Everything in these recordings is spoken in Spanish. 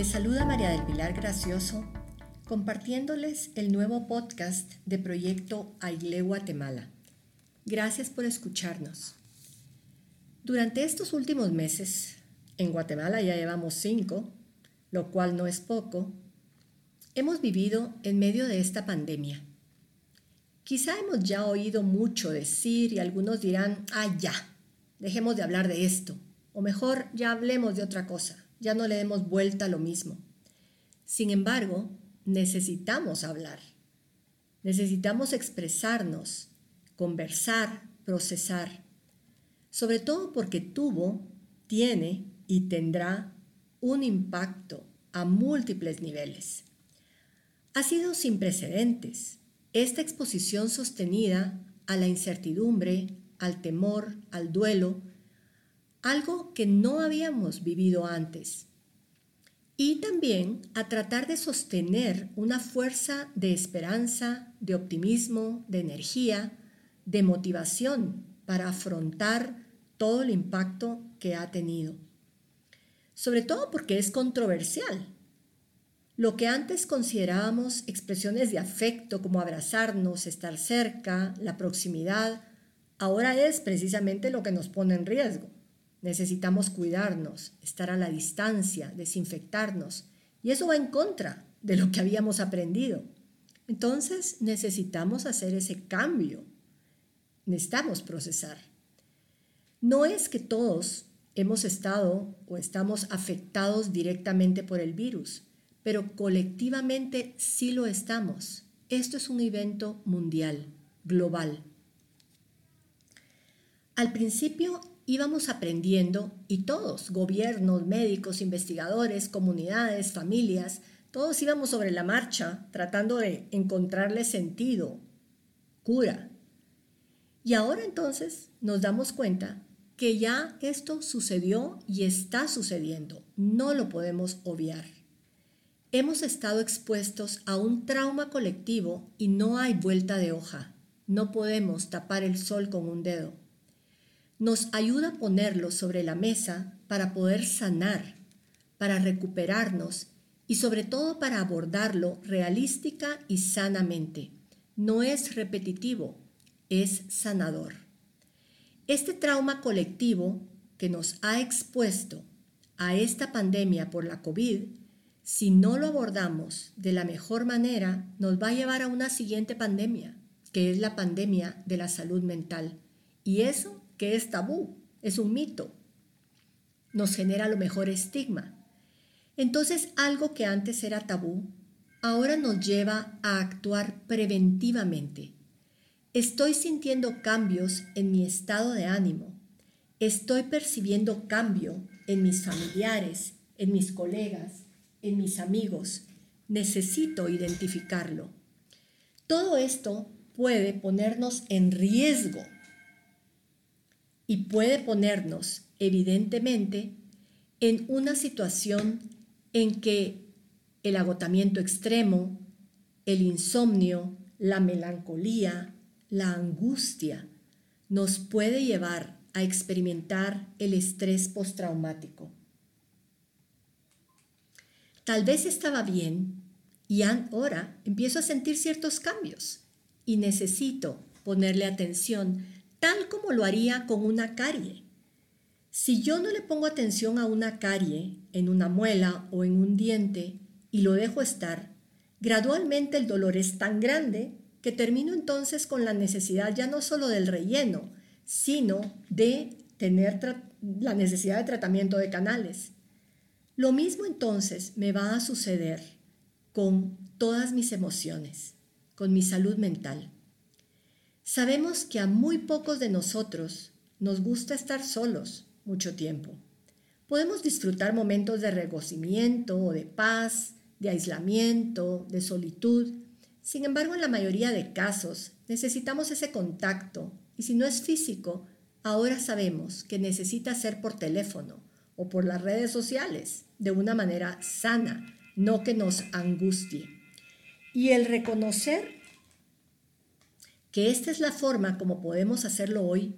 Les saluda María del Pilar Gracioso compartiéndoles el nuevo podcast de Proyecto Aile Guatemala. Gracias por escucharnos. Durante estos últimos meses, en Guatemala ya llevamos cinco, lo cual no es poco, hemos vivido en medio de esta pandemia. Quizá hemos ya oído mucho decir y algunos dirán, ah, ya, dejemos de hablar de esto, o mejor, ya hablemos de otra cosa, ya no le demos vuelta a lo mismo. Sin embargo, necesitamos hablar, necesitamos expresarnos, conversar, procesar, sobre todo porque tuvo, tiene y tendrá un impacto a múltiples niveles. Ha sido sin precedentes esta exposición sostenida a la incertidumbre, al temor, al duelo, algo que no habíamos vivido antes. Y también a tratar de sostener una fuerza de esperanza, de optimismo, de energía, de motivación para afrontar todo el impacto que ha tenido. Sobre todo porque es controversial. Lo que antes considerábamos expresiones de afecto como abrazarnos, estar cerca, la proximidad, ahora es precisamente lo que nos pone en riesgo. Necesitamos cuidarnos, estar a la distancia, desinfectarnos. Y eso va en contra de lo que habíamos aprendido. Entonces necesitamos hacer ese cambio. Necesitamos procesar. No es que todos hemos estado o estamos afectados directamente por el virus, pero colectivamente sí lo estamos. Esto es un evento mundial, global. Al principio íbamos aprendiendo y todos, gobiernos, médicos, investigadores, comunidades, familias, todos íbamos sobre la marcha tratando de encontrarle sentido, cura. Y ahora entonces nos damos cuenta que ya esto sucedió y está sucediendo. No lo podemos obviar. Hemos estado expuestos a un trauma colectivo y no hay vuelta de hoja. No podemos tapar el sol con un dedo nos ayuda a ponerlo sobre la mesa para poder sanar, para recuperarnos y sobre todo para abordarlo realística y sanamente. No es repetitivo, es sanador. Este trauma colectivo que nos ha expuesto a esta pandemia por la COVID, si no lo abordamos de la mejor manera, nos va a llevar a una siguiente pandemia, que es la pandemia de la salud mental. Y eso que es tabú, es un mito. Nos genera lo mejor estigma. Entonces algo que antes era tabú, ahora nos lleva a actuar preventivamente. Estoy sintiendo cambios en mi estado de ánimo. Estoy percibiendo cambio en mis familiares, en mis colegas, en mis amigos. Necesito identificarlo. Todo esto puede ponernos en riesgo y puede ponernos, evidentemente, en una situación en que el agotamiento extremo, el insomnio, la melancolía, la angustia, nos puede llevar a experimentar el estrés postraumático. Tal vez estaba bien y ahora empiezo a sentir ciertos cambios y necesito ponerle atención tal como lo haría con una carie. Si yo no le pongo atención a una carie en una muela o en un diente y lo dejo estar, gradualmente el dolor es tan grande que termino entonces con la necesidad ya no solo del relleno, sino de tener la necesidad de tratamiento de canales. Lo mismo entonces me va a suceder con todas mis emociones, con mi salud mental. Sabemos que a muy pocos de nosotros nos gusta estar solos mucho tiempo. Podemos disfrutar momentos de regocijamiento o de paz, de aislamiento, de solitud. Sin embargo, en la mayoría de casos necesitamos ese contacto y si no es físico, ahora sabemos que necesita ser por teléfono o por las redes sociales de una manera sana, no que nos angustie. Y el reconocer que esta es la forma como podemos hacerlo hoy,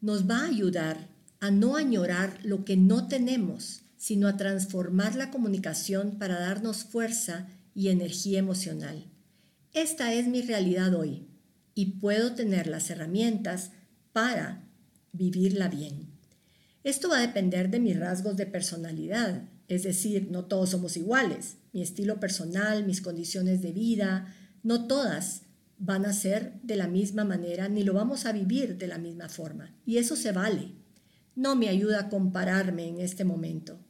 nos va a ayudar a no añorar lo que no tenemos, sino a transformar la comunicación para darnos fuerza y energía emocional. Esta es mi realidad hoy y puedo tener las herramientas para vivirla bien. Esto va a depender de mis rasgos de personalidad, es decir, no todos somos iguales. Mi estilo personal, mis condiciones de vida, no todas van a ser de la misma manera ni lo vamos a vivir de la misma forma. Y eso se vale. No me ayuda a compararme en este momento.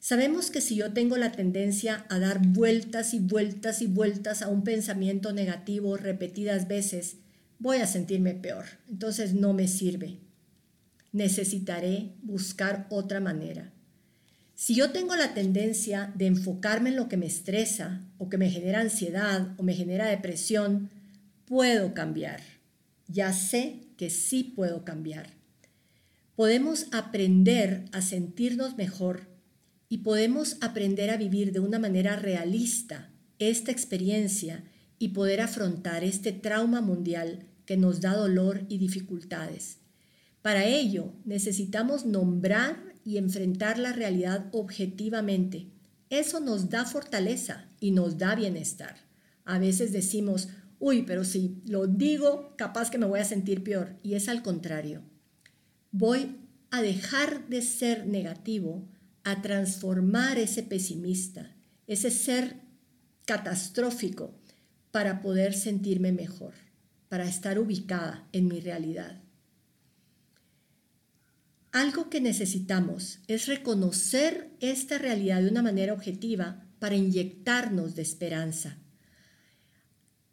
Sabemos que si yo tengo la tendencia a dar vueltas y vueltas y vueltas a un pensamiento negativo repetidas veces, voy a sentirme peor. Entonces no me sirve. Necesitaré buscar otra manera. Si yo tengo la tendencia de enfocarme en lo que me estresa o que me genera ansiedad o me genera depresión, puedo cambiar. Ya sé que sí puedo cambiar. Podemos aprender a sentirnos mejor y podemos aprender a vivir de una manera realista esta experiencia y poder afrontar este trauma mundial que nos da dolor y dificultades. Para ello necesitamos nombrar y enfrentar la realidad objetivamente. Eso nos da fortaleza y nos da bienestar. A veces decimos, uy, pero si lo digo, capaz que me voy a sentir peor. Y es al contrario. Voy a dejar de ser negativo, a transformar ese pesimista, ese ser catastrófico, para poder sentirme mejor, para estar ubicada en mi realidad. Algo que necesitamos es reconocer esta realidad de una manera objetiva para inyectarnos de esperanza.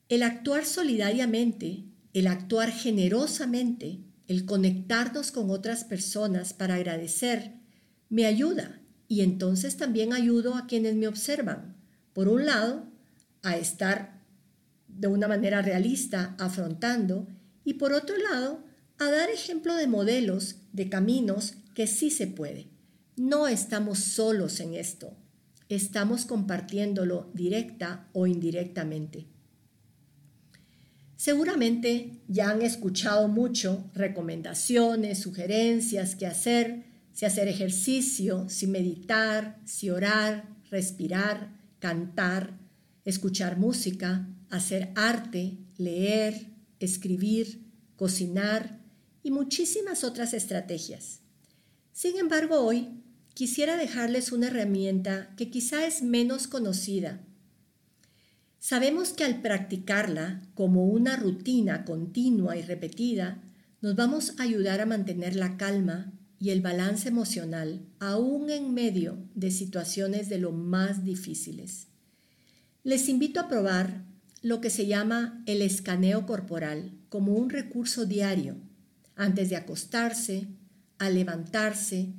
El actuar solidariamente, el actuar generosamente, el conectarnos con otras personas para agradecer, me ayuda y entonces también ayudo a quienes me observan. Por un lado, a estar de una manera realista afrontando y por otro lado, a dar ejemplo de modelos, de caminos que sí se puede. No estamos solos en esto, estamos compartiéndolo directa o indirectamente. Seguramente ya han escuchado mucho recomendaciones, sugerencias, qué hacer, si hacer ejercicio, si meditar, si orar, respirar, cantar, escuchar música, hacer arte, leer, escribir, cocinar, y muchísimas otras estrategias. Sin embargo, hoy quisiera dejarles una herramienta que quizá es menos conocida. Sabemos que al practicarla como una rutina continua y repetida, nos vamos a ayudar a mantener la calma y el balance emocional aún en medio de situaciones de lo más difíciles. Les invito a probar lo que se llama el escaneo corporal como un recurso diario antes de acostarse, al levantarse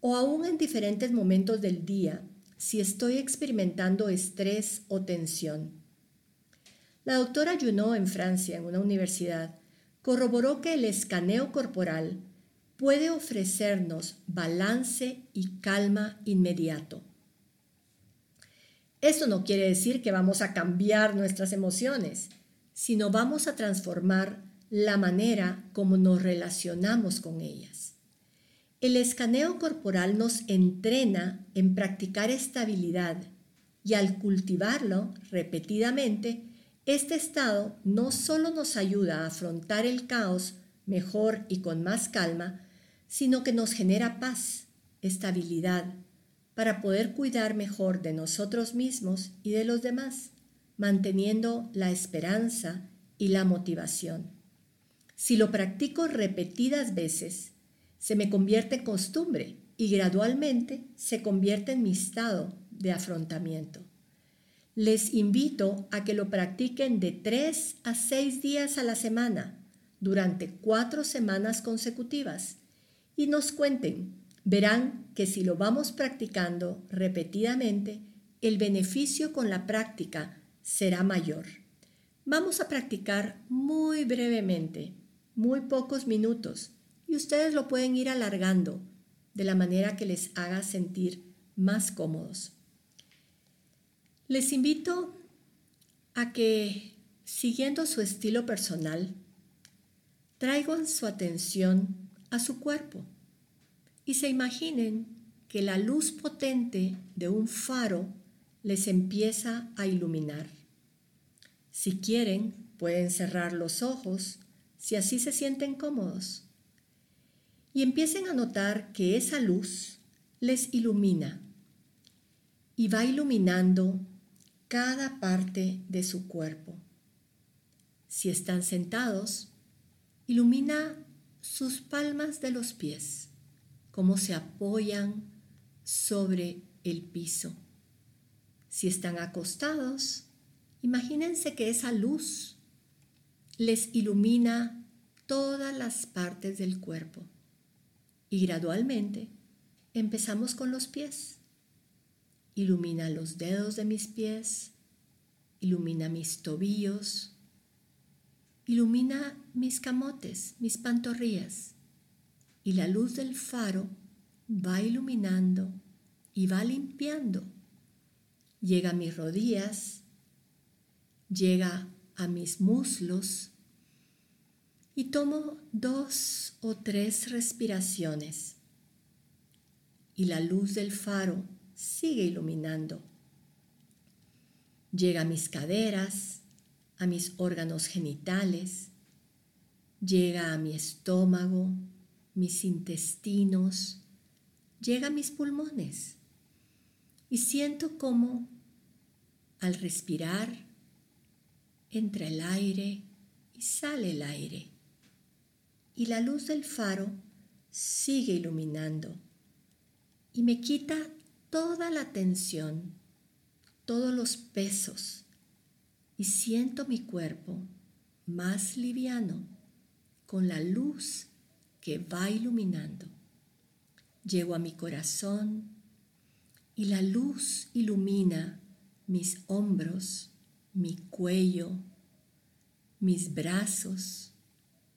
o aún en diferentes momentos del día si estoy experimentando estrés o tensión. La doctora Junot en Francia, en una universidad, corroboró que el escaneo corporal puede ofrecernos balance y calma inmediato. Eso no quiere decir que vamos a cambiar nuestras emociones, sino vamos a transformar la manera como nos relacionamos con ellas. El escaneo corporal nos entrena en practicar estabilidad y al cultivarlo repetidamente, este estado no solo nos ayuda a afrontar el caos mejor y con más calma, sino que nos genera paz, estabilidad, para poder cuidar mejor de nosotros mismos y de los demás, manteniendo la esperanza y la motivación. Si lo practico repetidas veces, se me convierte en costumbre y gradualmente se convierte en mi estado de afrontamiento. Les invito a que lo practiquen de tres a seis días a la semana durante cuatro semanas consecutivas y nos cuenten. Verán que si lo vamos practicando repetidamente, el beneficio con la práctica será mayor. Vamos a practicar muy brevemente muy pocos minutos y ustedes lo pueden ir alargando de la manera que les haga sentir más cómodos. Les invito a que, siguiendo su estilo personal, traigan su atención a su cuerpo y se imaginen que la luz potente de un faro les empieza a iluminar. Si quieren, pueden cerrar los ojos si así se sienten cómodos. Y empiecen a notar que esa luz les ilumina y va iluminando cada parte de su cuerpo. Si están sentados, ilumina sus palmas de los pies, cómo se apoyan sobre el piso. Si están acostados, imagínense que esa luz les ilumina todas las partes del cuerpo. Y gradualmente empezamos con los pies. Ilumina los dedos de mis pies, ilumina mis tobillos, ilumina mis camotes, mis pantorrillas. Y la luz del faro va iluminando y va limpiando. Llega a mis rodillas, llega a mis muslos y tomo dos o tres respiraciones. Y la luz del faro sigue iluminando. Llega a mis caderas, a mis órganos genitales, llega a mi estómago, mis intestinos, llega a mis pulmones. Y siento como al respirar entra el aire y sale el aire. Y la luz del faro sigue iluminando y me quita toda la tensión, todos los pesos y siento mi cuerpo más liviano con la luz que va iluminando. Llego a mi corazón y la luz ilumina mis hombros, mi cuello, mis brazos,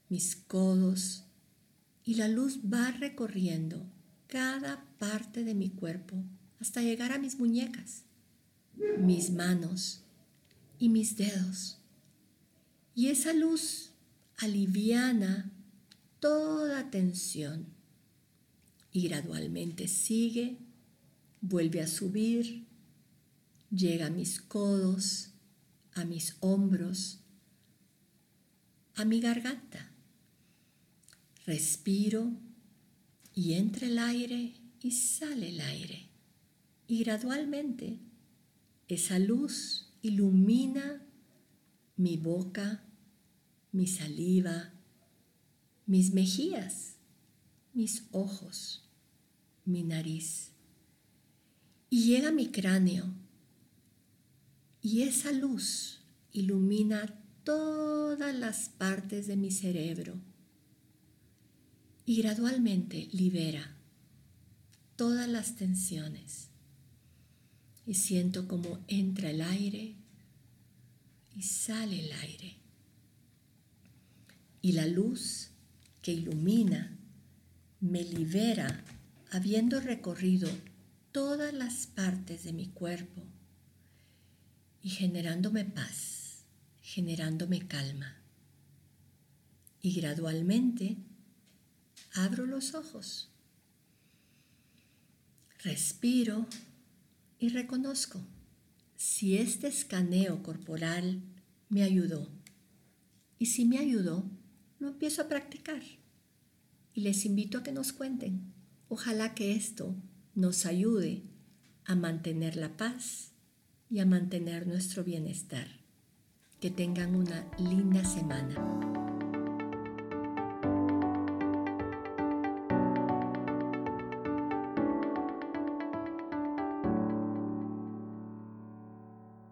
mis codos y la luz va recorriendo cada parte de mi cuerpo hasta llegar a mis muñecas, mis manos y mis dedos. Y esa luz aliviana toda tensión y gradualmente sigue, vuelve a subir, llega a mis codos, a mis hombros, a mi garganta. Respiro y entra el aire y sale el aire. Y gradualmente esa luz ilumina mi boca, mi saliva, mis mejillas, mis ojos, mi nariz. Y llega mi cráneo. Y esa luz ilumina todas las partes de mi cerebro. Y gradualmente libera todas las tensiones y siento como entra el aire y sale el aire. Y la luz que ilumina me libera habiendo recorrido todas las partes de mi cuerpo y generándome paz, generándome calma. Y gradualmente abro los ojos, respiro y reconozco si este escaneo corporal me ayudó. Y si me ayudó, lo empiezo a practicar. Y les invito a que nos cuenten. Ojalá que esto nos ayude a mantener la paz y a mantener nuestro bienestar. Que tengan una linda semana.